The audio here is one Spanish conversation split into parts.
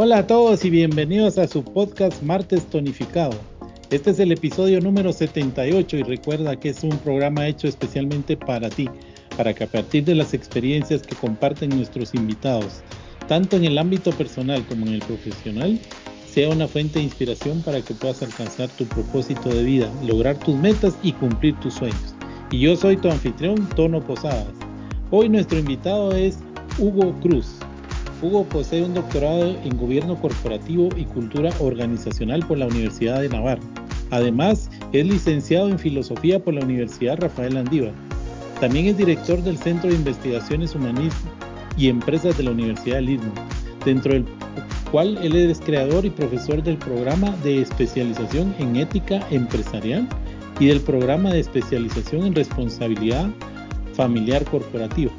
Hola a todos y bienvenidos a su podcast Martes Tonificado. Este es el episodio número 78 y recuerda que es un programa hecho especialmente para ti, para que a partir de las experiencias que comparten nuestros invitados, tanto en el ámbito personal como en el profesional, sea una fuente de inspiración para que puedas alcanzar tu propósito de vida, lograr tus metas y cumplir tus sueños. Y yo soy tu anfitrión, Tono Posadas. Hoy nuestro invitado es Hugo Cruz. Hugo posee un doctorado en Gobierno Corporativo y Cultura Organizacional por la Universidad de Navarra. Además, es licenciado en Filosofía por la Universidad Rafael Andívar. También es director del Centro de Investigaciones Humanistas y Empresas de la Universidad de Lisbon, dentro del cual él es creador y profesor del programa de especialización en ética empresarial y del programa de especialización en responsabilidad familiar corporativa.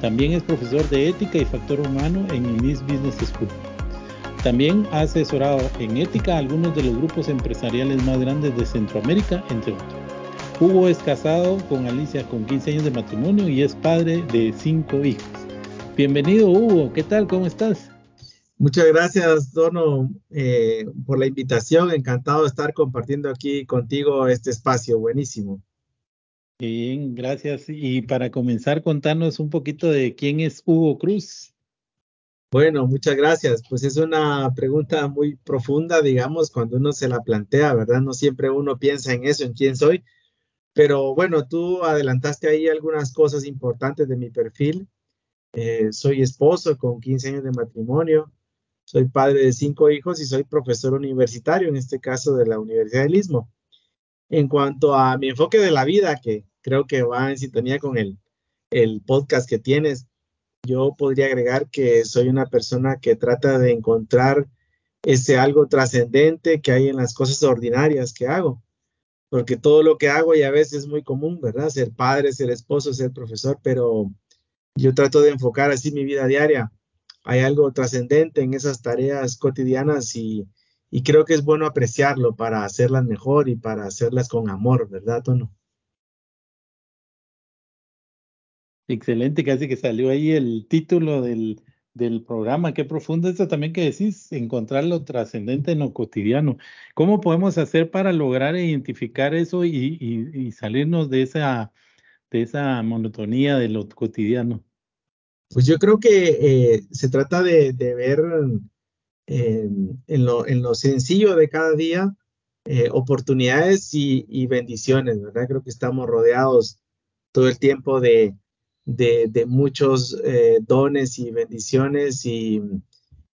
También es profesor de ética y factor humano en UNIS Business School. También ha asesorado en ética a algunos de los grupos empresariales más grandes de Centroamérica, entre otros. Hugo es casado con Alicia con 15 años de matrimonio y es padre de 5 hijos. Bienvenido Hugo, ¿qué tal? ¿Cómo estás? Muchas gracias, Dono, eh, por la invitación. Encantado de estar compartiendo aquí contigo este espacio. Buenísimo. Bien, gracias. Y para comenzar, contarnos un poquito de quién es Hugo Cruz. Bueno, muchas gracias. Pues es una pregunta muy profunda, digamos, cuando uno se la plantea, ¿verdad? No siempre uno piensa en eso, en quién soy. Pero bueno, tú adelantaste ahí algunas cosas importantes de mi perfil. Eh, soy esposo con 15 años de matrimonio, soy padre de cinco hijos y soy profesor universitario, en este caso de la Universidad del Istmo. En cuanto a mi enfoque de la vida, que creo que va en sintonía con el, el podcast que tienes, yo podría agregar que soy una persona que trata de encontrar ese algo trascendente que hay en las cosas ordinarias que hago. Porque todo lo que hago ya a veces es muy común, ¿verdad? Ser padre, ser esposo, ser profesor, pero yo trato de enfocar así mi vida diaria. Hay algo trascendente en esas tareas cotidianas y, y creo que es bueno apreciarlo para hacerlas mejor y para hacerlas con amor, ¿verdad, Tono? Excelente, casi que salió ahí el título del, del programa. Qué profundo esto también que decís, encontrar lo trascendente en lo cotidiano. ¿Cómo podemos hacer para lograr identificar eso y, y, salirnos de esa, de esa monotonía de lo cotidiano? Pues yo creo que eh, se trata de, de ver en, lo, en, lo, sencillo de cada día, eh, oportunidades y, y, bendiciones, ¿verdad? Creo que estamos rodeados todo el tiempo de, de, de muchos eh, dones y bendiciones y,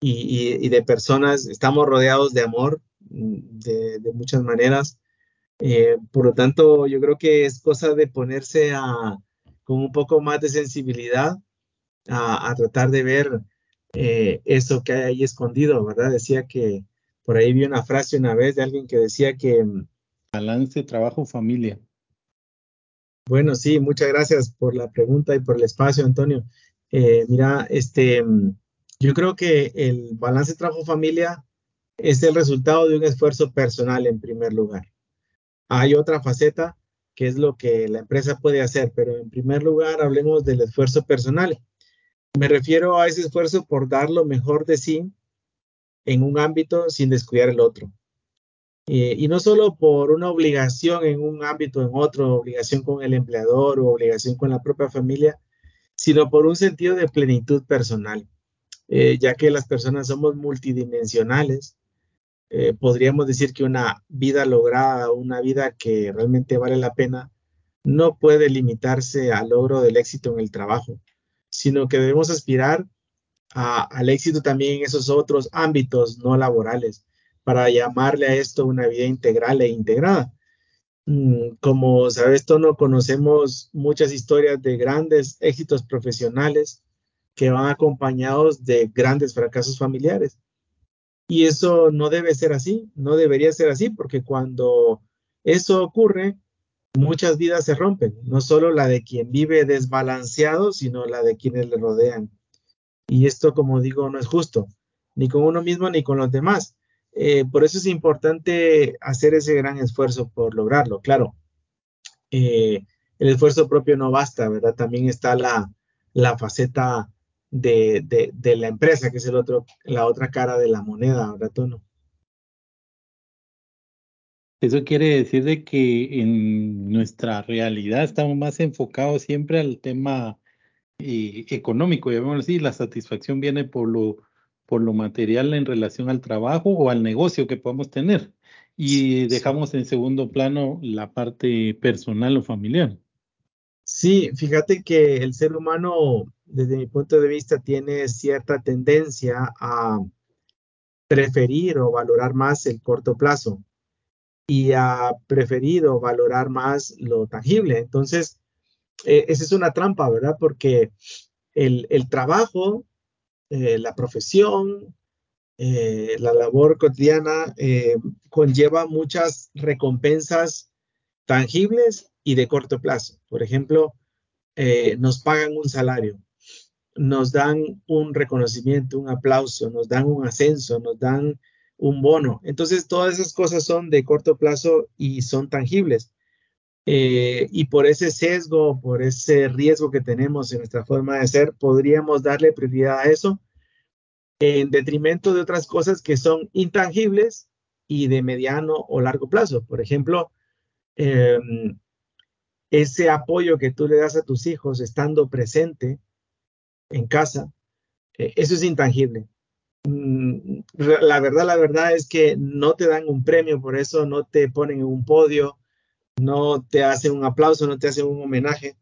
y, de personas, estamos rodeados de amor de, de muchas maneras. Eh, por lo tanto, yo creo que es cosa de ponerse a, con un poco más de sensibilidad a, a tratar de ver eh, eso que hay ahí escondido, ¿verdad? Decía que por ahí vi una frase una vez de alguien que decía que... Mm, Balance, trabajo, familia. Bueno, sí, muchas gracias por la pregunta y por el espacio, Antonio. Eh, mira, este, mm, yo creo que el balance trabajo-familia es el resultado de un esfuerzo personal en primer lugar. Hay otra faceta que es lo que la empresa puede hacer, pero en primer lugar hablemos del esfuerzo personal. Me refiero a ese esfuerzo por dar lo mejor de sí en un ámbito sin descuidar el otro. Eh, y no solo por una obligación en un ámbito, en otro, obligación con el empleador o obligación con la propia familia, sino por un sentido de plenitud personal, eh, ya que las personas somos multidimensionales. Eh, podríamos decir que una vida lograda, una vida que realmente vale la pena, no puede limitarse al logro del éxito en el trabajo, sino que debemos aspirar al éxito también en esos otros ámbitos no laborales para llamarle a esto una vida integral e integrada. Mm, como sabes, no conocemos muchas historias de grandes éxitos profesionales que van acompañados de grandes fracasos familiares. Y eso no debe ser así, no debería ser así, porque cuando eso ocurre, muchas vidas se rompen, no solo la de quien vive desbalanceado, sino la de quienes le rodean. Y esto, como digo, no es justo, ni con uno mismo ni con los demás. Eh, por eso es importante hacer ese gran esfuerzo por lograrlo. Claro, eh, el esfuerzo propio no basta, ¿verdad? También está la, la faceta de, de, la empresa, que es el otro, la otra cara de la moneda, ¿verdad, Tono? Eso quiere decir de que en nuestra realidad estamos más enfocados siempre al tema eh, económico, llamémoslo así, la satisfacción viene por lo, por lo material en relación al trabajo o al negocio que podamos tener y dejamos en segundo plano la parte personal o familiar. Sí, fíjate que el ser humano, desde mi punto de vista, tiene cierta tendencia a preferir o valorar más el corto plazo y ha preferido valorar más lo tangible. Entonces, eh, esa es una trampa, ¿verdad? Porque el, trabajo, eh, la profesión, eh, la labor cotidiana conlleva muchas recompensas tangibles y de corto plazo. Por ejemplo, nos pagan un salario, nos dan un reconocimiento, un aplauso, nos dan un ascenso, nos dan un bono. Entonces, todas esas cosas son de corto plazo y son tangibles. Eh, y por ese sesgo, por ese riesgo que tenemos en nuestra forma de ser, podríamos darle prioridad a eso en detrimento de otras cosas que son intangibles y de mediano o largo plazo. Por ejemplo, em, ese apoyo que tú le das a tus hijos estando presente en casa, eh, eso es intangible. Mm, la verdad, la verdad es que no te dan un premio por eso, no te ponen en un podio, no te hacen un aplauso, no te hacen un homenaje.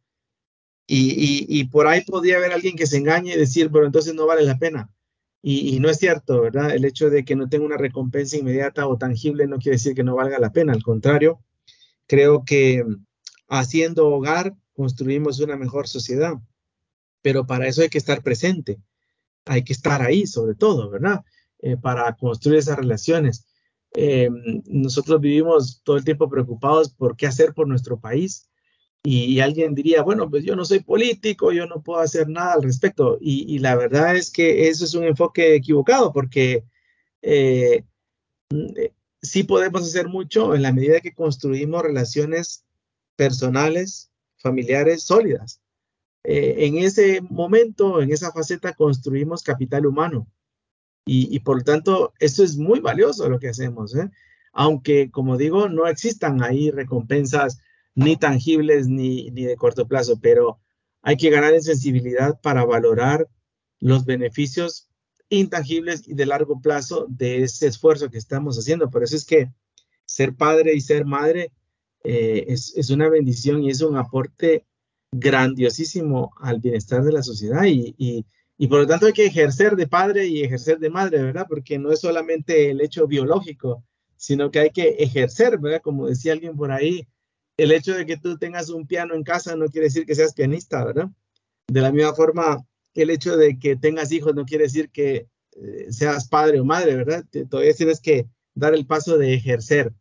Y, por ahí podría haber alguien que se engañe y decir, pero entonces no vale la pena. Y, no es cierto, ¿verdad? El hecho de que no tenga una recompensa inmediata o tangible no quiere decir que no valga la pena. Al contrario, creo que haciendo hogar construimos una mejor sociedad. Pero para eso hay que estar presente hay que estar ahí, sobre todo, ¿verdad? Eh, para construir esas relaciones. Eh, nosotros vivimos todo el tiempo preocupados por qué hacer por nuestro país y, alguien diría, bueno, pues yo no soy político, yo no puedo hacer nada al respecto. Y, la verdad es que eso es un enfoque equivocado porque eh, sí podemos hacer mucho en la medida que construimos relaciones personales, familiares sólidas. Eh, en ese momento, en esa faceta, construimos capital humano. Y, por lo tanto, eso es muy valioso lo que hacemos. ¿eh? Aunque, como digo, no existan ahí recompensas ni tangibles ni, ni de corto plazo, pero hay que ganar en sensibilidad para valorar los beneficios intangibles y de largo plazo de ese esfuerzo que estamos haciendo. Por eso es que ser padre y ser madre eh, es, es, una bendición y es un aporte grandiosísimo al bienestar de la sociedad y, y, por lo tanto hay que ejercer de padre y ejercer de madre, ¿verdad? Porque no es solamente el hecho biológico, sino que hay que ejercer, ¿verdad? Como decía alguien por ahí, el hecho de que tú tengas un piano en casa no quiere decir que seas pianista, ¿verdad? De la misma forma, el hecho de que tengas hijos no quiere decir que eh, seas padre o madre, ¿verdad? Todavía tienes que dar el paso de ejercer.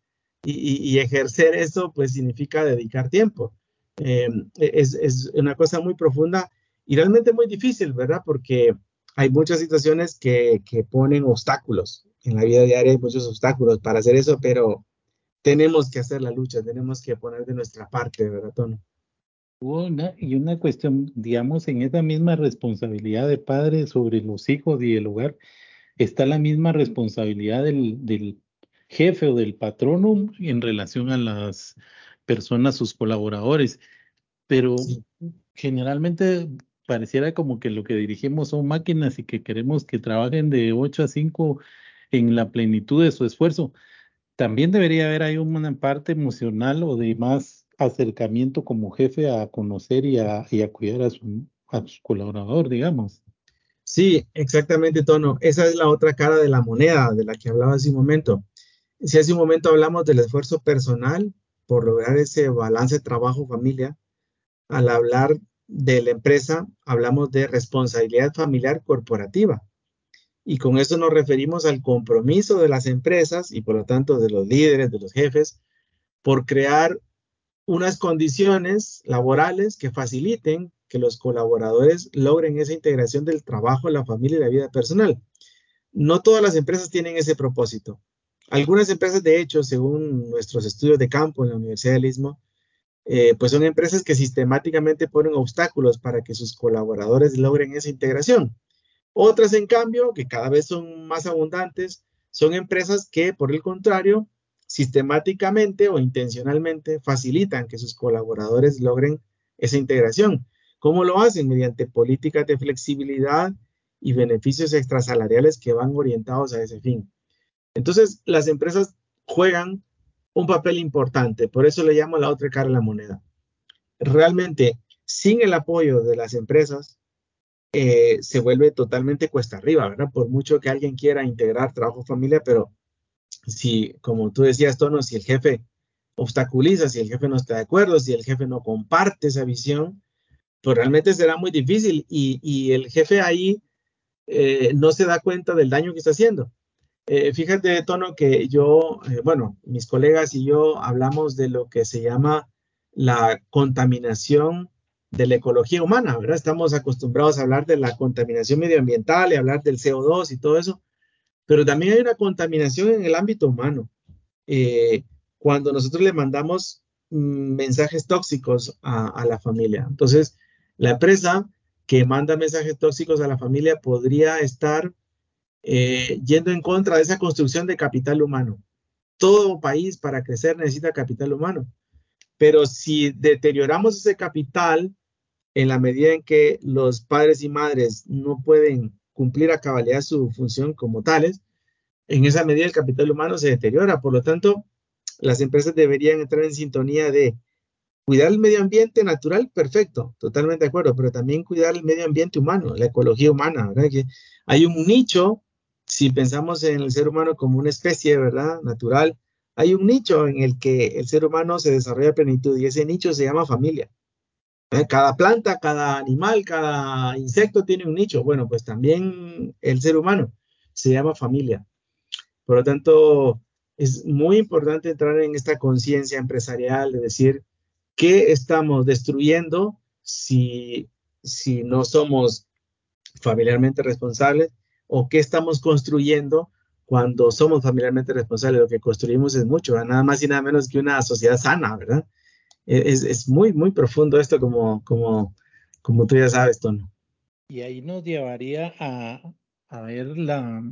y ejercer eso, pues significa dedicar tiempo. Eh, es, una cosa muy profunda y realmente muy difícil, ¿verdad? Porque hay muchas situaciones que, ponen obstáculos. En la vida diaria hay muchos obstáculos para hacer eso, pero tenemos que hacer la lucha, tenemos que poner de nuestra parte, ¿verdad, Tono? y una cuestión, digamos, en esa misma responsabilidad de padre sobre los hijos y el hogar, está la misma responsabilidad del, del jefe o del patrono en relación a las personas, sus colaboradores, pero generalmente pareciera como que lo que dirigimos son máquinas y que queremos que trabajen de 8 a 5 en la plenitud de su esfuerzo. También debería haber ahí una parte emocional o de más acercamiento como jefe a conocer y a, y a cuidar a su, a su colaborador, digamos. Sí, exactamente, Tono. Esa es la otra cara de la moneda de la que hablaba hace un momento. Si hace un momento hablamos del esfuerzo personal, por lograr ese balance trabajo-familia, al hablar de la empresa, hablamos de responsabilidad familiar corporativa. Y con eso nos referimos al compromiso de las empresas y por lo tanto de los líderes, de los jefes, por crear unas condiciones laborales que faciliten que los colaboradores logren esa integración del trabajo, la familia y la vida personal. No todas las empresas tienen ese propósito. Algunas empresas, de hecho, según nuestros estudios de campo en la Universidad del Istmo, eh, pues son empresas que sistemáticamente ponen obstáculos para que sus colaboradores logren esa integración. Otras, en cambio, que cada vez son más abundantes, son empresas que, por el contrario, sistemáticamente o intencionalmente facilitan que sus colaboradores logren esa integración. ¿Cómo lo hacen? Mediante políticas de flexibilidad y beneficios extrasalariales que van orientados a ese fin. Entonces, las empresas juegan un papel importante, por eso le llamo la otra cara de la moneda. Realmente, sin el apoyo de las empresas, eh, se vuelve totalmente cuesta arriba, ¿verdad? Por mucho que alguien quiera integrar trabajo-familia, pero si, como tú decías, Tono, si el jefe obstaculiza, si el jefe no está de acuerdo, si el jefe no comparte esa visión, pues realmente será muy difícil y, el jefe ahí eh, no se da cuenta del daño que está haciendo. Eh, fíjate, Tono, que yo, eh, bueno, mis colegas y yo hablamos de lo que se llama la contaminación de la ecología humana, ¿verdad? Estamos acostumbrados a hablar de la contaminación medioambiental y hablar del CO2 y todo eso, pero también hay una contaminación en el ámbito humano. cuando nosotros le mandamos mm, mensajes tóxicos a la familia. Entonces, la empresa que manda mensajes tóxicos a la familia podría estar eh, yendo en contra de esa construcción de capital humano. Todo país para crecer necesita capital humano. Pero si deterioramos ese capital en la medida en que los padres y madres no pueden cumplir a cabalidad su función como tales, en esa medida el capital humano se deteriora. Por lo tanto, las empresas deberían entrar en sintonía de Cuidar el medio ambiente natural, perfecto, totalmente de acuerdo, pero también cuidar el medio ambiente humano, la ecología humana, ¿verdad? Que hay un nicho, si pensamos en el ser humano como una especie, ¿verdad? Natural, hay un nicho en el que el ser humano se desarrolla a plenitud y ese nicho se llama familia. ¿Eh? Cada planta, cada animal, cada insecto tiene un nicho. Bueno, pues también el ser humano se llama familia. Por lo tanto, es muy importante entrar en esta conciencia empresarial de decir, ¿Qué estamos destruyendo si, si no somos familiarmente responsables? ¿O qué estamos construyendo cuando somos familiarmente responsables? Lo que construimos es mucho, nada más y nada menos que una sociedad sana, ¿verdad? E, es, es, muy, muy profundo esto, como, como, como tú ya sabes, Tono. Y ahí nos llevaría a, a ver la,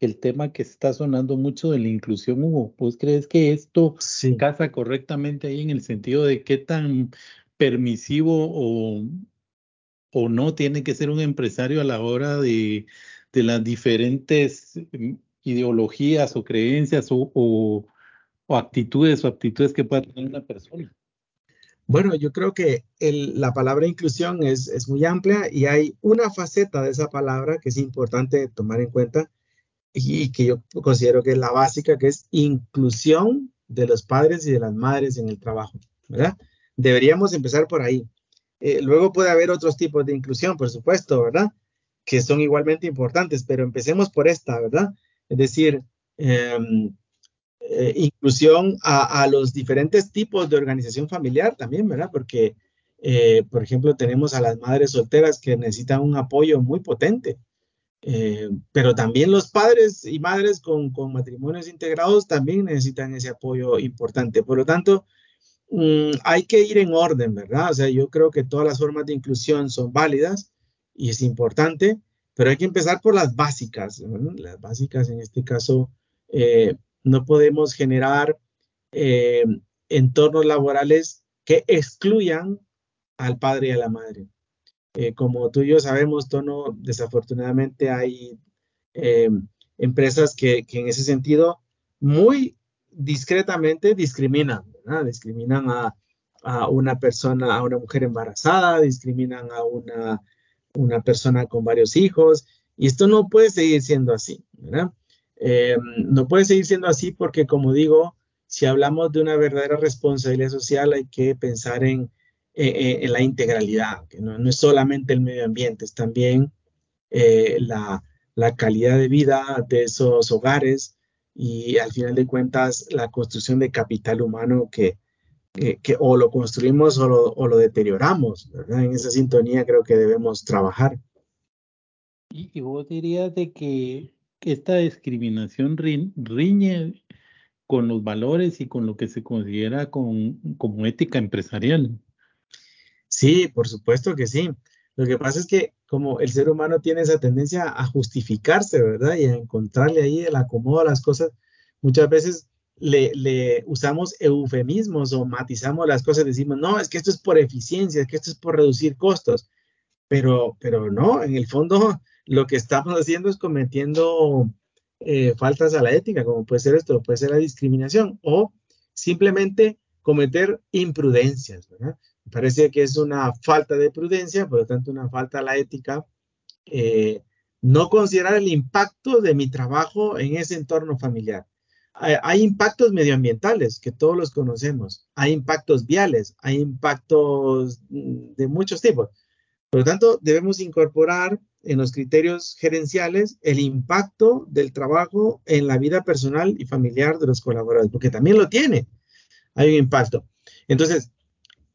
el tema que está sonando mucho de la inclusión, Hugo. ¿Pues crees que esto casa correctamente ahí en el sentido de qué tan permisivo o, o no tiene que ser un empresario a la hora de, de las diferentes mm, ideologías o creencias o, o, actitudes o actitudes que pueda tener una persona? Bueno, yo creo que la palabra inclusión es, es muy amplia y hay una faceta de esa palabra que es importante tomar en cuenta y que yo considero que es la básica, que es inclusión de los padres y de las madres en el trabajo, ¿verdad? Deberíamos empezar por ahí. Eh, luego puede haber otros tipos de inclusión, por supuesto, ¿verdad? Que son igualmente importantes, pero empecemos por esta, ¿verdad? Es decir, em, eh, inclusión a, los diferentes tipos de organización familiar también, ¿verdad? Porque, eh, por ejemplo, tenemos a las madres solteras que necesitan un apoyo muy potente, eh, pero también los padres y madres con, matrimonios integrados también necesitan ese apoyo importante. Por lo tanto, mm, hay que ir en orden, ¿verdad? O sea, yo creo que todas las formas de inclusión son válidas y es importante, pero hay que empezar por las básicas. Las básicas, en este caso, eh, no podemos generar eh, entornos laborales que excluyan al padre y a la madre. Eh, como tú y yo sabemos, Tono, desafortunadamente hay empresas que, en ese sentido muy discretamente discriminan, discriminan a, una persona, a una mujer embarazada, discriminan a una, una persona con varios hijos, y esto no puede seguir siendo así. Eh, no puede seguir siendo así porque, como digo, si hablamos de una verdadera responsabilidad social, hay que pensar en la integralidad, que no, es solamente el medio ambiente, es también eh, la, calidad de vida de esos hogares y al final de cuentas la construcción de capital humano que, que, o lo construimos o lo, o lo deterioramos. En esa sintonía creo que debemos trabajar. Y, vos dirías de que esta discriminación riñe con los valores y con lo que se considera como ética empresarial. Sí, por supuesto que sí. Lo que pasa es que como el ser humano tiene esa tendencia a justificarse, ¿verdad? Y a encontrarle ahí el acomodo a las cosas, muchas veces le, usamos eufemismos o matizamos las cosas, decimos, no, es que esto es por eficiencia, es que esto es por reducir costos, pero, pero no, en el fondo lo que estamos haciendo es cometiendo eh, faltas a la ética, como puede ser esto, puede ser la discriminación, o simplemente cometer imprudencias. Me parece que es una falta de prudencia, por lo tanto una falta a la ética, eh, no considerar el impacto de mi trabajo en ese entorno familiar hay impactos medioambientales que todos los conocemos, hay impactos viales, hay impactos mm, de muchos tipos. Por lo tanto, debemos incorporar en los criterios gerenciales el impacto del trabajo en la vida personal y familiar de los colaboradores, porque también lo tiene. Hay un impacto. Entonces,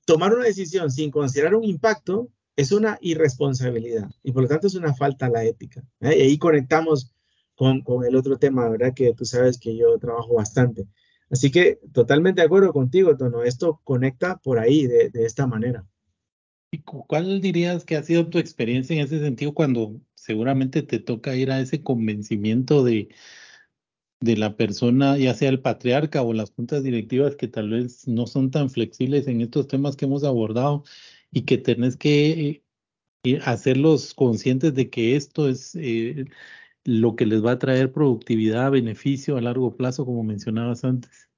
tomar una decisión sin considerar un impacto es una irresponsabilidad y por lo tanto es una falta a la ética. ¿eh? Y ahí conectamos con, el otro tema, ¿verdad? Que tú sabes que yo trabajo bastante. Así que totalmente de acuerdo contigo, Tono. Esto conecta por ahí, de, esta manera. ¿Y cuál dirías que ha sido tu experiencia en ese sentido cuando seguramente te toca ir a ese convencimiento de, de la persona, ya sea el patriarca o las juntas directivas que tal vez no son tan flexibles en estos temas que hemos abordado y que tenés que eh, hacerlos conscientes de que esto es eh, lo que les va a traer productividad, beneficio a largo plazo, como mencionabas antes?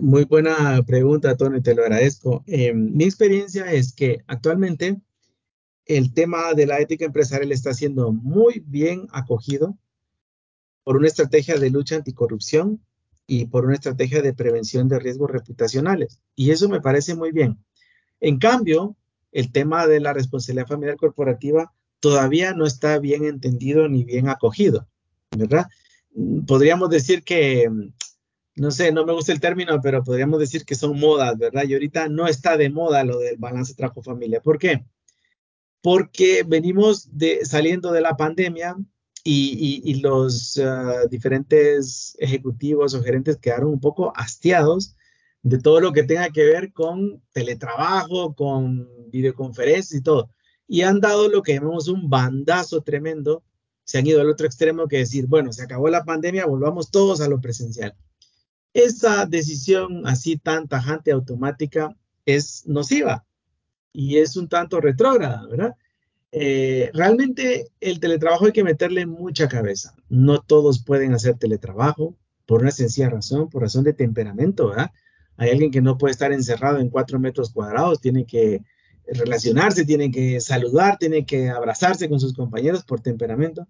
Muy, buena pregunta, Tony, te lo agradezco. Eh, mi experiencia es que actualmente el tema de la ética empresarial está siendo muy bien acogido por una estrategia de lucha anticorrupción y por una estrategia de prevención de riesgos reputacionales. Y eso me parece muy bien. En cambio, el tema de la responsabilidad familiar corporativa todavía no está bien entendido ni bien acogido, ¿verdad? Podríamos decir que, no sé, no me gusta el término, pero podríamos decir que son modas, ¿verdad? Y ahorita no está de moda lo del balance trabajo-familia. ¿Por qué? Porque venimos de, saliendo de la pandemia y, los ah, diferentes ejecutivos o gerentes quedaron un poco hastiados de todo lo que tenga que ver con teletrabajo, con videoconferencias y todo y han dado lo que llamamos un bandazo tremendo. Se han ido al otro extremo que decir, bueno, se acabó la pandemia, volvamos todos a lo presencial. Esa decisión así tan tajante, automática, es nociva y es un tanto retrógrada, ¿verdad? Eh, realmente el teletrabajo hay que meterle mucha cabeza. No todos pueden hacer teletrabajo por una sencilla razón, por razón de temperamento, ¿verdad? Hay alguien que no puede estar encerrado en cuatro metros cuadrados, tiene que relacionarse, tienen que saludar, tienen que abrazarse con sus compañeros por temperamento.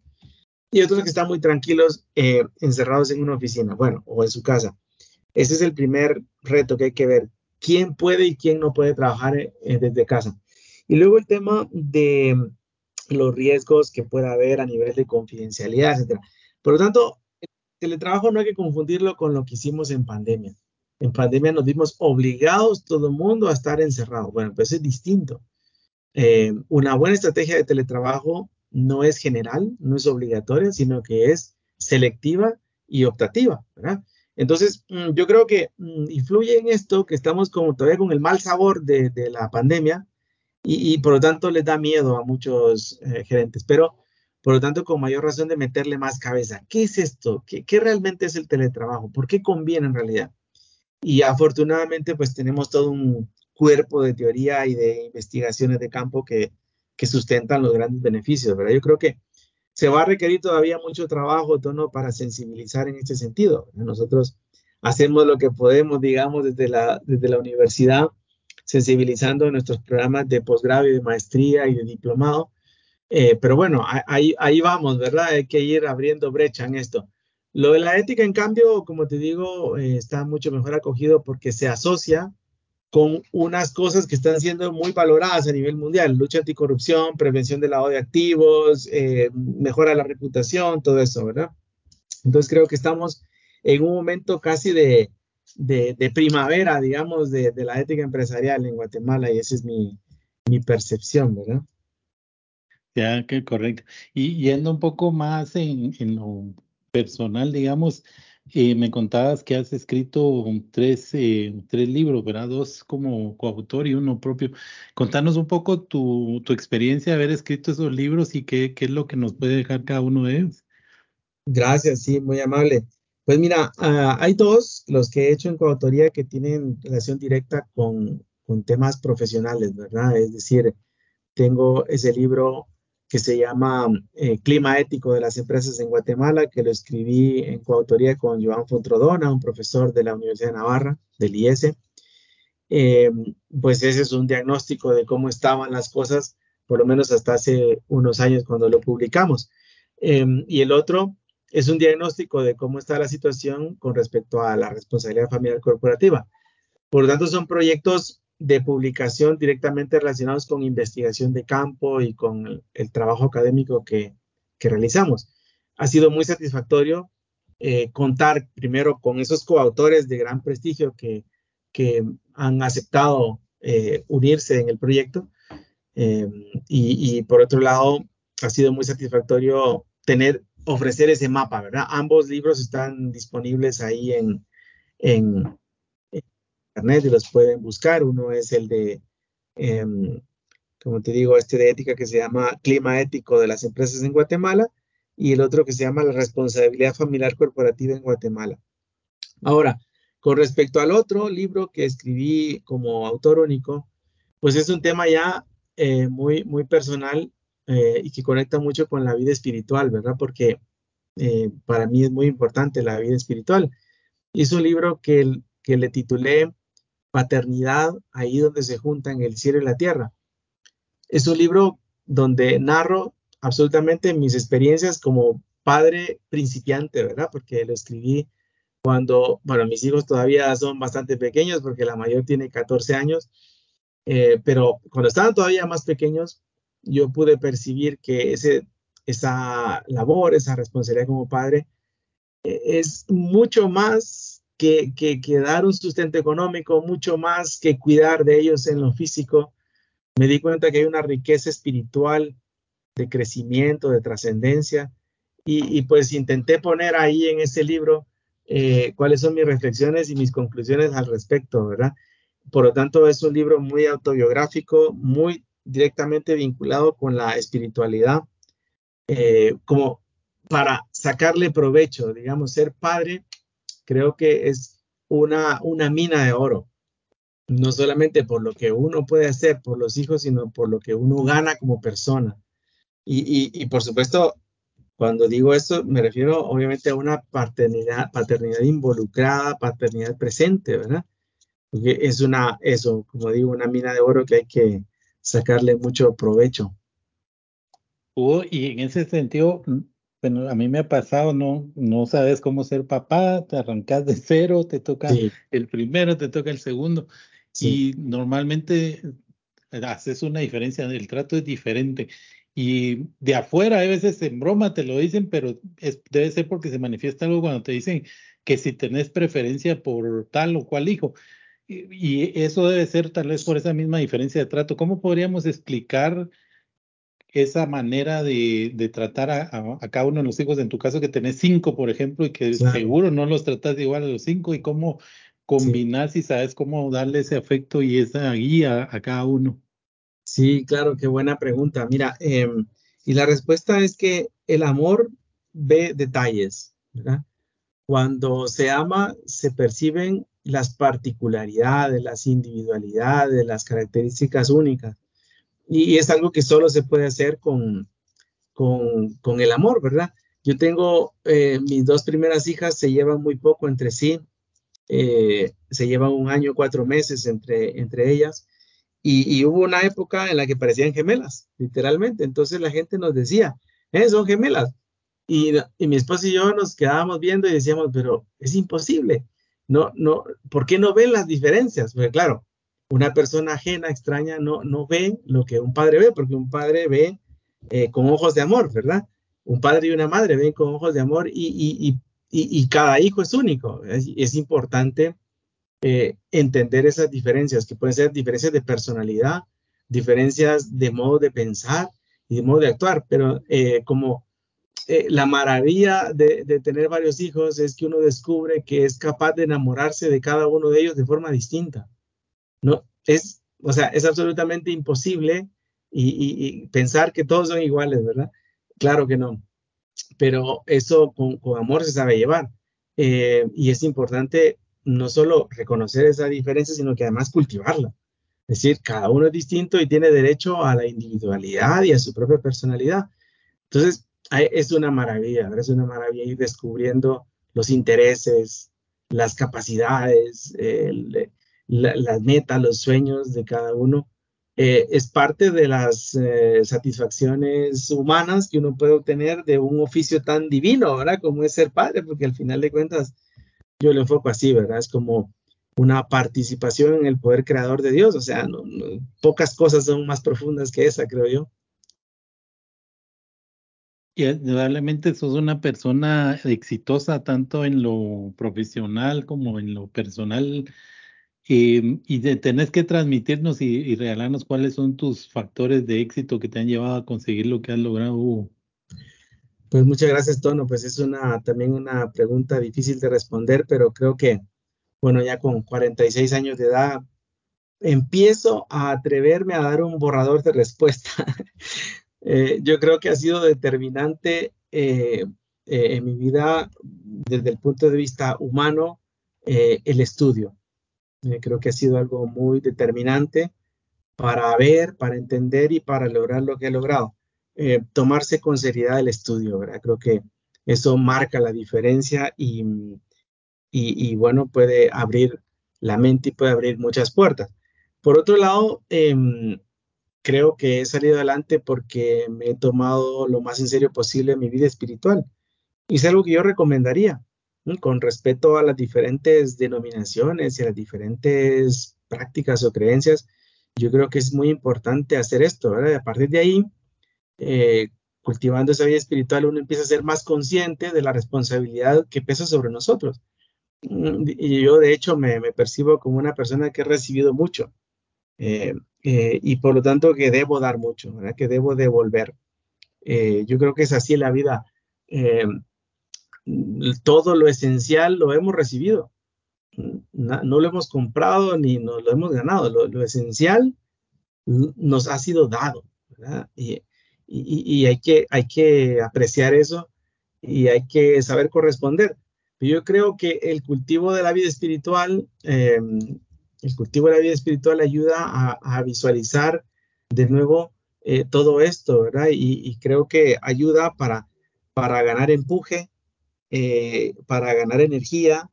Y otros que están muy tranquilos eh, encerrados en una oficina, bueno, o en su casa. Ese es el primer reto que hay que ver. ¿Quién puede y quién no puede trabajar eh, desde casa? Y luego el tema de los riesgos que pueda haber a nivel de confidencialidad, etc. Por lo tanto, el teletrabajo no hay que confundirlo con lo que hicimos en pandemia. En pandemia nos vimos obligados todo el mundo a estar encerrado. Bueno, pues es distinto. Eh, una buena estrategia de teletrabajo no es general, no es obligatoria, sino que es selectiva y optativa. Entonces, mm, yo creo que mm, influye en esto que estamos como todavía con el mal sabor de, la pandemia y, por lo tanto les da miedo a muchos eh, gerentes, pero por lo tanto con mayor razón de meterle más cabeza. ¿Qué es esto? ¿Qué, ¿Qué realmente es el teletrabajo? ¿Por qué conviene en realidad? Y afortunadamente, pues tenemos todo un cuerpo de teoría y de investigaciones de campo que, que sustentan los grandes beneficios, ¿verdad? Yo creo que se va a requerir todavía mucho trabajo, Tono, para sensibilizar en este sentido. Nosotros hacemos lo que podemos, digamos, desde la, desde la universidad, sensibilizando nuestros programas de posgrado y de maestría y de diplomado. Eh, pero bueno, ahí, ahí vamos, ¿verdad? Hay que ir abriendo brecha en esto. Lo de la ética, en cambio, como te digo, eh, está mucho mejor acogido porque se asocia con unas cosas que están siendo muy valoradas a nivel mundial, lucha anticorrupción, prevención del lavado de activos, eh, mejora la reputación, todo eso, ¿verdad? Entonces creo que estamos en un momento casi de, primavera, digamos, de, la ética empresarial en Guatemala y esa es mi, percepción, ¿verdad? Ya, que correcto. Y yendo un poco más en, en lo personal, digamos, Eh, me contabas que has escrito tres, eh, tres libros, ¿verdad? Dos como coautor y uno propio. Contanos un poco tu, tu experiencia de haber escrito esos libros y qué, qué es lo que nos puede dejar cada uno de ellos. Gracias, sí, muy amable. Pues mira, ah, hay dos, los que he hecho en coautoría que tienen relación directa con, con temas profesionales, ¿verdad? Es decir, tengo ese libro que se llama eh, Clima Ético de las Empresas en Guatemala, que lo escribí en coautoría con Joan Fontrodona, un profesor de la Universidad de Navarra, del IES. Eh, pues ese es un diagnóstico de cómo estaban las cosas, por lo menos hasta hace unos años cuando lo publicamos. Eh, y el otro es un diagnóstico de cómo está la situación con respecto a la responsabilidad familiar corporativa. Por lo tanto, son proyectos de publicación directamente relacionados con investigación de campo y con el, trabajo académico que, realizamos. Ha sido muy satisfactorio eh, contar primero con esos coautores de gran prestigio que, han aceptado eh, unirse en el proyecto. Eh, y, por otro lado, ha sido muy satisfactorio tener, ofrecer ese mapa, ¿verdad? Ambos libros están disponibles ahí en, en, internet y los pueden buscar. Uno es el de, em, como te digo, este de ética que se llama Clima Ético de las Empresas en Guatemala y el otro que se llama La Responsabilidad Familiar Corporativa en Guatemala. Ahora, con respecto al otro libro que escribí como autor único, pues es un tema ya eh, muy, muy personal eh, y que conecta mucho con la vida espiritual, ¿verdad? Porque eh, para mí es muy importante la vida espiritual. Es un libro que, que le titulé Paternidad, ahí donde se juntan el cielo y la tierra. Es un libro donde narro absolutamente mis experiencias como padre principiante, ¿verdad? Porque lo escribí cuando, bueno, mis hijos todavía son bastante pequeños porque la mayor tiene 14 años, eh, pero cuando estaban todavía más pequeños, yo pude percibir que ese, esa labor, esa responsabilidad como padre, eh, es mucho más que, dar un sustento económico, mucho más que cuidar de ellos en lo físico. Me di cuenta que hay una riqueza espiritual de crecimiento, de trascendencia, y, pues intenté poner ahí en ese libro eh, cuáles son mis reflexiones y mis conclusiones al respecto, ¿verdad? Por lo tanto, es un libro muy autobiográfico, muy directamente vinculado con la espiritualidad, eh, como para sacarle provecho, digamos, ser padre creo que es una, una mina de oro, no solamente por lo que uno puede hacer por los hijos, sino por lo que uno gana como persona. Y, por supuesto, cuando digo esto, me refiero obviamente a una paternidad, paternidad involucrada, paternidad presente, ¿verdad? Porque es una, eso, como digo, una mina de oro que hay que sacarle mucho provecho. y en ese sentido, bueno, a mí me ha pasado, no, no sabes cómo ser papá, te arrancas de cero, te toca el primero, te toca el segundo. Y normalmente haces una diferencia, el trato es diferente. Y de afuera, a veces en broma te lo dicen, pero debe ser porque se manifiesta algo cuando te dicen que si tenés preferencia por tal o cual hijo. Y, y eso debe ser tal vez por esa misma diferencia de trato. ¿Cómo podríamos explicar esa manera de, tratar a, cada uno de los hijos, en tu caso que tenés cinco, por ejemplo, y que seguro no los tratas igual a los cinco, y cómo combinar si sabes cómo darle ese afecto y esa guía a cada uno. Sí, claro, qué buena pregunta. Mira, em, y la respuesta es que el amor ve detalles, ¿verdad? Cuando se ama, se perciben las particularidades, las individualidades, las características únicas y es algo que solo se puede hacer con, con, el amor, ¿verdad? Yo tengo, eh, mis dos primeras hijas se llevan muy poco entre sí, eh, se llevan un año, cuatro meses entre, entre ellas, y, hubo una época en la que parecían gemelas, literalmente, entonces la gente nos decía, eh, son gemelas, y, y, mi esposa y yo nos quedábamos viendo y decíamos, pero es imposible, no, no, ¿por qué no ven las diferencias? Porque claro, una persona ajena, extraña, no, no ve lo que un padre ve, porque un padre ve eh, con ojos de amor, ¿verdad? Un padre y una madre ven con ojos de amor y, cada hijo es único. Es, importante eh, entender esas diferencias, que pueden ser diferencias de personalidad, diferencias de modo de pensar y de modo de actuar, pero eh, como eh, la maravilla de, tener varios hijos es que uno descubre que es capaz de enamorarse de cada uno de ellos de forma distinta. No, es, o sea, es absolutamente imposible y, pensar que todos son iguales, ¿verdad? Claro que no. Pero eso con, amor se sabe llevar. Eh, y es importante no solo reconocer esa diferencia, sino que además cultivarla. Es decir, cada uno es distinto y tiene derecho a la individualidad y a su propia personalidad. Entonces, es una maravilla, es una maravilla ir descubriendo los intereses, las capacidades, las metas, los sueños de cada uno. Eh, es parte de las eh, satisfacciones humanas que uno puede obtener de un oficio tan divino, ¿verdad? Como es ser padre, porque al final de cuentas yo lo enfoco así, ¿verdad? Es como una participación en el poder creador de Dios, o sea, pocas cosas son más profundas que esa, creo yo. Y indudablemente sos una persona exitosa tanto en lo profesional como en lo personal. Eh, y tenés que transmitirnos y, regalarnos cuáles son tus factores de éxito que te han llevado a conseguir lo que has logrado, Hugo. Pues muchas gracias, Tono. Pues es una también una pregunta difícil de responder, pero creo que, bueno, ya con 46 años de edad, empiezo a atreverme a dar un borrador de respuesta. Eh, yo creo que ha sido determinante eh, eh, en mi vida desde el punto de vista humano el estudio. Creo que ha sido algo muy determinante para ver, para entender y para lograr lo que he logrado. tomarse con seriedad el estudio, ¿verdad? Creo que eso marca la diferencia y, y, y, bueno, puede abrir la mente y puede abrir muchas puertas. Por otro lado, em, creo que he salido adelante porque me he tomado lo más en serio posible mi vida espiritual. Y es algo que yo recomendaría, con respeto a las diferentes denominaciones y a las diferentes prácticas o creencias. Yo creo que es muy importante hacer esto, ¿verdad? A partir de ahí, eh, cultivando esa vida espiritual, uno empieza a ser más consciente de la responsabilidad que pesa sobre nosotros. Mm, y yo, de hecho, me, percibo como una persona que ha recibido mucho. Eh, eh, y por lo tanto que debo dar mucho, que debo devolver. Yo creo que es así la vida. Todo lo esencial lo hemos recibido. No, lo hemos comprado ni nos lo hemos ganado. Lo, esencial nos ha sido dado. Y, y, hay, que, hay que apreciar eso y hay que saber corresponder. Yo creo que el cultivo de la vida espiritual el cultivo de la vida espiritual ayuda a, visualizar de nuevo eh, todo esto, ¿verdad? Y, creo que ayuda para, para ganar empuje, eh, para ganar energía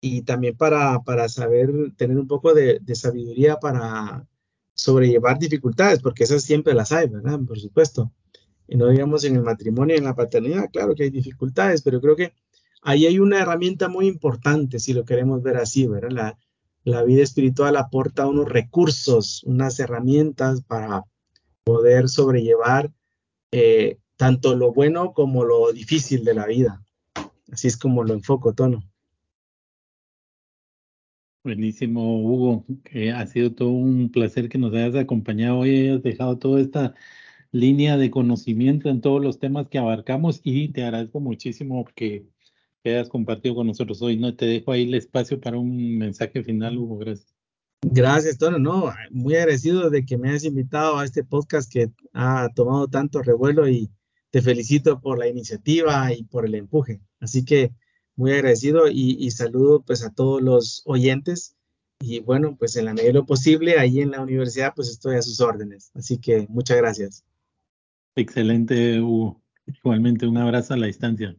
y también para, para saber tener un poco de, sabiduría para sobrellevar dificultades, porque esas siempre las hay, ¿verdad? Por supuesto. Y no digamos en el matrimonio en la paternidad, claro que hay dificultades, pero creo que ahí hay una herramienta muy importante, si lo queremos ver así, ¿verdad? La, la vida espiritual aporta unos recursos, unas herramientas para poder sobrellevar eh, tanto lo bueno como lo difícil de la vida. Así es como lo enfoco, Tono. Buenísimo, Hugo. Que ha sido todo un placer que nos hayas acompañado hoy, hayas dejado toda esta línea de conocimiento en todos los temas que abarcamos y te agradezco muchísimo que que hayas compartido con nosotros hoy. No te dejo ahí el espacio para un mensaje final, Hugo. Gracias. Gracias, Tono. No, muy agradecido de que me hayas invitado a este podcast que ha tomado tanto revuelo y te felicito por la iniciativa y por el empuje. Así que muy agradecido y, saludo pues a todos los oyentes y bueno, pues en la medida de lo posible ahí en la universidad pues estoy a sus órdenes. Así que muchas gracias. Excelente, Hugo. Igualmente un abrazo a la distancia.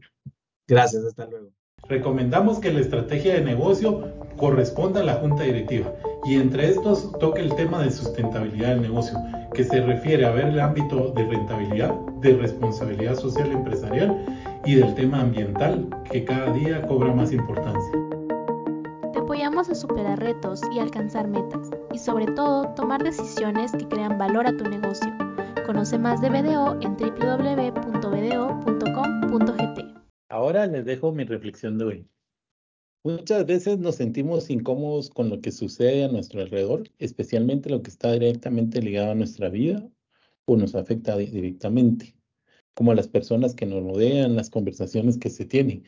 Gracias, hasta luego. Recomendamos que la estrategia de negocio corresponda a la junta directiva y entre estos toque el tema de sustentabilidad del negocio, que se refiere a ver el ámbito de rentabilidad, de responsabilidad social empresarial y del tema ambiental, que cada día cobra más importancia. Te apoyamos a superar retos y alcanzar metas, y sobre todo tomar decisiones que crean valor a tu negocio. Conoce más de BDO en www.bdo.com.gt. Ahora les dejo mi reflexión de hoy. Muchas veces nos sentimos incómodos con lo que sucede a nuestro alrededor, especialmente lo que está directamente ligado a nuestra vida o nos afecta directamente. como las personas que nos rodean, las conversaciones que se tienen,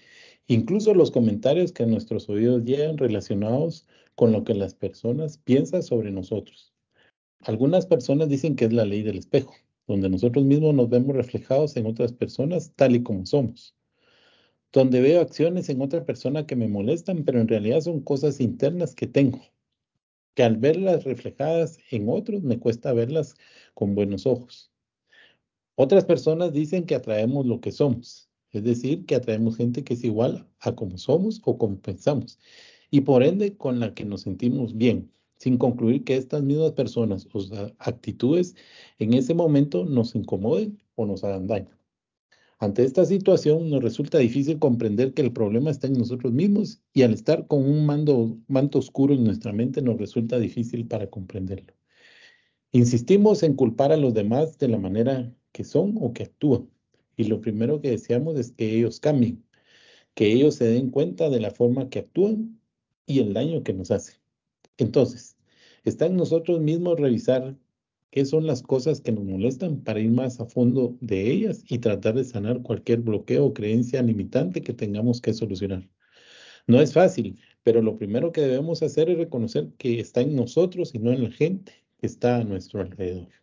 incluso los comentarios que a nuestros oídos llegan relacionados con lo que las personas piensan sobre nosotros. Algunas personas dicen que es la ley del espejo, donde nosotros mismos nos vemos reflejados en otras personas tal y como somos, donde veo acciones en otra persona que me molestan, pero en realidad son cosas internas que tengo, que al verlas reflejadas en otros me cuesta verlas con buenos ojos. Otras personas dicen que atraemos lo que somos, es decir, que atraemos gente que es igual a como somos o como pensamos, y por ende con la que nos sentimos bien, sin concluir que estas mismas personas o actitudes en ese momento nos incomoden o nos hagan daño. Ante esta situación nos resulta difícil comprender que el problema está en nosotros mismos y al estar con un mando, manto oscuro en nuestra mente nos resulta difícil para comprenderlo. Insistimos en culpar a los demás de la manera que son o que actúan y lo primero que deseamos es que ellos cambien, que ellos se den cuenta de la forma que actúan y el daño que nos hacen. Entonces, está en nosotros mismos revisar qué son las cosas que nos molestan para ir más a fondo de ellas y tratar de sanar cualquier bloqueo o creencia limitante que tengamos que solucionar. No es fácil, pero lo primero que debemos hacer es reconocer que está en nosotros y no en la gente que está a nuestro alrededor.